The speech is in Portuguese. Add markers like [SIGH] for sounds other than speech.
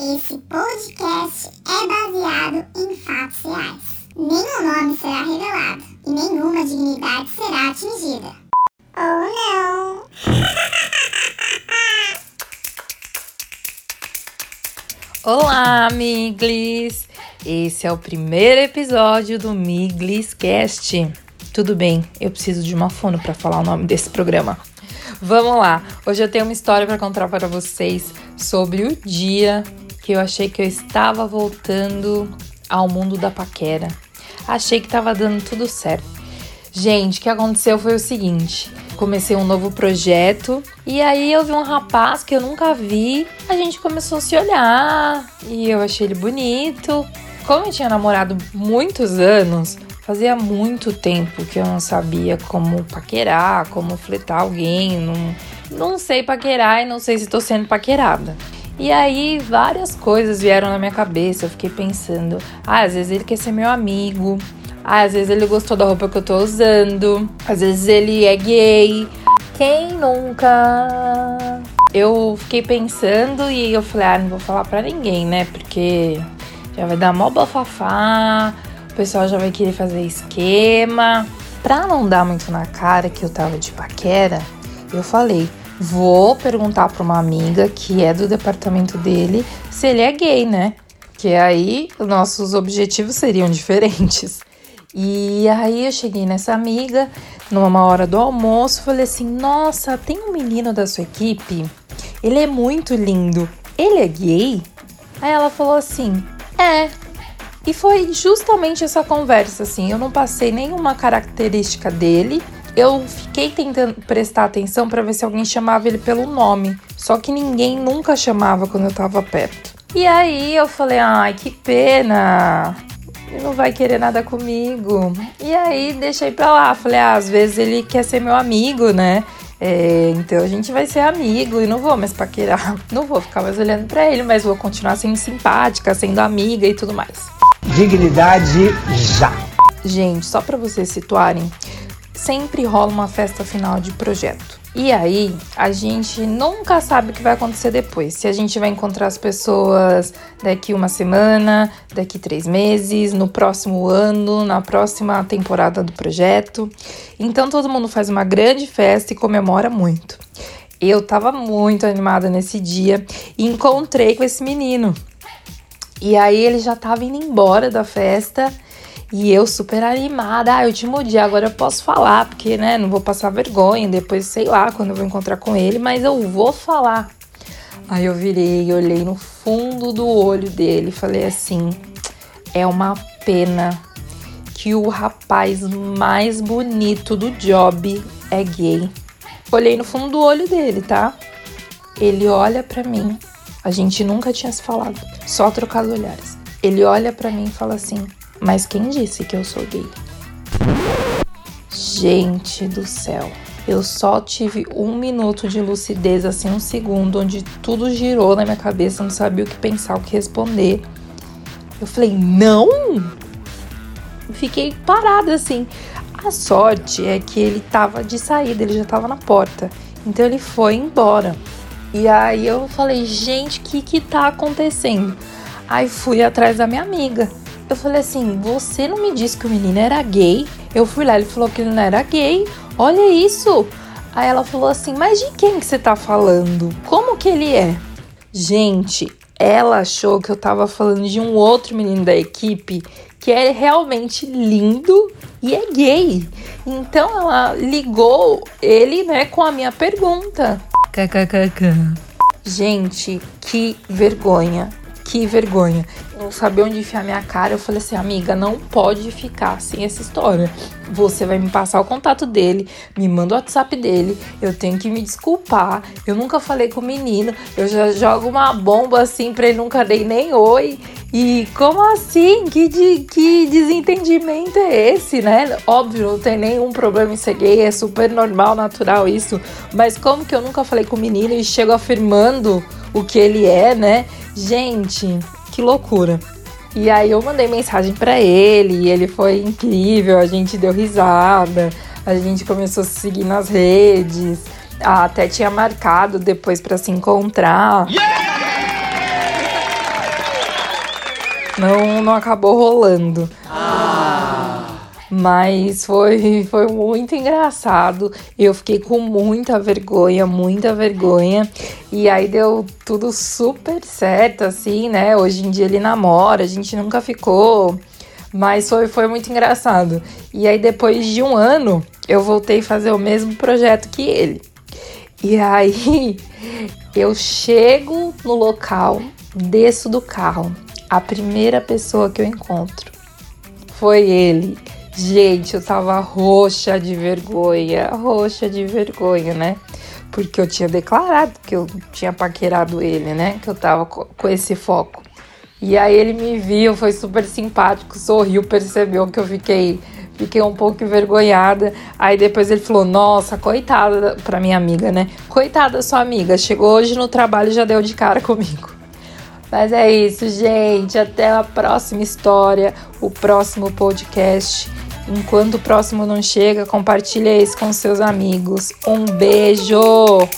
Esse podcast é baseado em fatos reais. Nenhum nome será revelado e nenhuma dignidade será atingida. Ou não! [LAUGHS] Olá, Miglis! Esse é o primeiro episódio do Miglis Cast. Tudo bem, eu preciso de uma fono para falar o nome desse programa. Vamos lá. Hoje eu tenho uma história para contar para vocês sobre o dia que eu achei que eu estava voltando ao mundo da paquera. Achei que estava dando tudo certo. Gente, o que aconteceu foi o seguinte: comecei um novo projeto e aí eu vi um rapaz que eu nunca vi. A gente começou a se olhar e eu achei ele bonito. Como eu tinha namorado muitos anos, fazia muito tempo que eu não sabia como paquerar, como fletar alguém. Não, não sei paquerar e não sei se estou sendo paquerada. E aí várias coisas vieram na minha cabeça. Eu fiquei pensando, ah, às vezes ele quer ser meu amigo. Ah, às vezes ele gostou da roupa que eu tô usando. Às vezes ele é gay. Quem nunca? Eu fiquei pensando e eu falei, ah, não vou falar pra ninguém, né? Porque já vai dar mó bafafá. O pessoal já vai querer fazer esquema. Pra não dar muito na cara que eu tava de paquera, eu falei, Vou perguntar para uma amiga que é do departamento dele se ele é gay, né? Que aí os nossos objetivos seriam diferentes. E aí eu cheguei nessa amiga numa hora do almoço, falei assim: "Nossa, tem um menino da sua equipe. Ele é muito lindo. Ele é gay?" Aí ela falou assim: "É". E foi justamente essa conversa assim, eu não passei nenhuma característica dele eu fiquei tentando prestar atenção para ver se alguém chamava ele pelo nome, só que ninguém nunca chamava quando eu tava perto. E aí eu falei: "Ai, que pena. Ele não vai querer nada comigo". E aí deixei pra lá, falei: ah, "Às vezes ele quer ser meu amigo, né?" É, então a gente vai ser amigo e não vou mais paquerar. [LAUGHS] Não vou ficar mais olhando para ele, mas vou continuar sendo simpática, sendo amiga e tudo mais. Dignidade já. Gente, só para vocês situarem, sempre rola uma festa final de projeto. E aí, a gente nunca sabe o que vai acontecer depois. Se a gente vai encontrar as pessoas daqui uma semana, daqui três meses, no próximo ano, na próxima temporada do projeto. Então, todo mundo faz uma grande festa e comemora muito. Eu tava muito animada nesse dia e encontrei com esse menino. E aí, ele já tava indo embora da festa e eu super animada, ah, último dia, agora eu posso falar, porque, né, não vou passar vergonha, depois sei lá quando eu vou encontrar com ele, mas eu vou falar. Aí eu virei, olhei no fundo do olho dele e falei assim: é uma pena que o rapaz mais bonito do job é gay. Olhei no fundo do olho dele, tá? Ele olha para mim. A gente nunca tinha se falado, só trocado olhares. Ele olha para mim e fala assim: mas quem disse que eu sou gay? Gente do céu. Eu só tive um minuto de lucidez, assim, um segundo, onde tudo girou na minha cabeça, não sabia o que pensar, o que responder. Eu falei, não! Fiquei parada assim. A sorte é que ele tava de saída, ele já tava na porta. Então ele foi embora. E aí eu falei, gente, o que que tá acontecendo? Aí fui atrás da minha amiga. Eu falei assim: você não me disse que o menino era gay? Eu fui lá, ele falou que ele não era gay. Olha isso! Aí ela falou assim: mas de quem que você tá falando? Como que ele é? Gente, ela achou que eu tava falando de um outro menino da equipe que é realmente lindo e é gay. Então ela ligou ele, né, com a minha pergunta. KKKK. Gente, que vergonha. Que vergonha sabia onde enfiar minha cara. Eu falei assim, amiga, não pode ficar sem essa história. Você vai me passar o contato dele, me manda o WhatsApp dele, eu tenho que me desculpar. Eu nunca falei com o menino, eu já jogo uma bomba assim pra ele nunca dei nem oi. E como assim? Que, de, que desentendimento é esse, né? Óbvio, não tem nenhum problema em ser gay, é super normal, natural isso. Mas como que eu nunca falei com o menino e chego afirmando o que ele é, né? Gente, que loucura. E aí eu mandei mensagem para ele, e ele foi incrível, a gente deu risada, a gente começou a se seguir nas redes, até tinha marcado depois para se encontrar. Yeah! não, não acabou rolando. Mas foi, foi muito engraçado. Eu fiquei com muita vergonha, muita vergonha. E aí deu tudo super certo, assim, né? Hoje em dia ele namora, a gente nunca ficou. Mas foi, foi muito engraçado. E aí, depois de um ano, eu voltei a fazer o mesmo projeto que ele. E aí, [LAUGHS] eu chego no local, desço do carro. A primeira pessoa que eu encontro foi ele. Gente, eu tava roxa de vergonha, roxa de vergonha, né? Porque eu tinha declarado que eu tinha paquerado ele, né? Que eu tava com esse foco. E aí ele me viu, foi super simpático, sorriu, percebeu que eu fiquei fiquei um pouco envergonhada. Aí depois ele falou: "Nossa, coitada para minha amiga, né? Coitada sua amiga, chegou hoje no trabalho e já deu de cara [LAUGHS] comigo". Mas é isso, gente. Até a próxima história, o próximo podcast. Enquanto o próximo não chega, compartilha esse com seus amigos. Um beijo!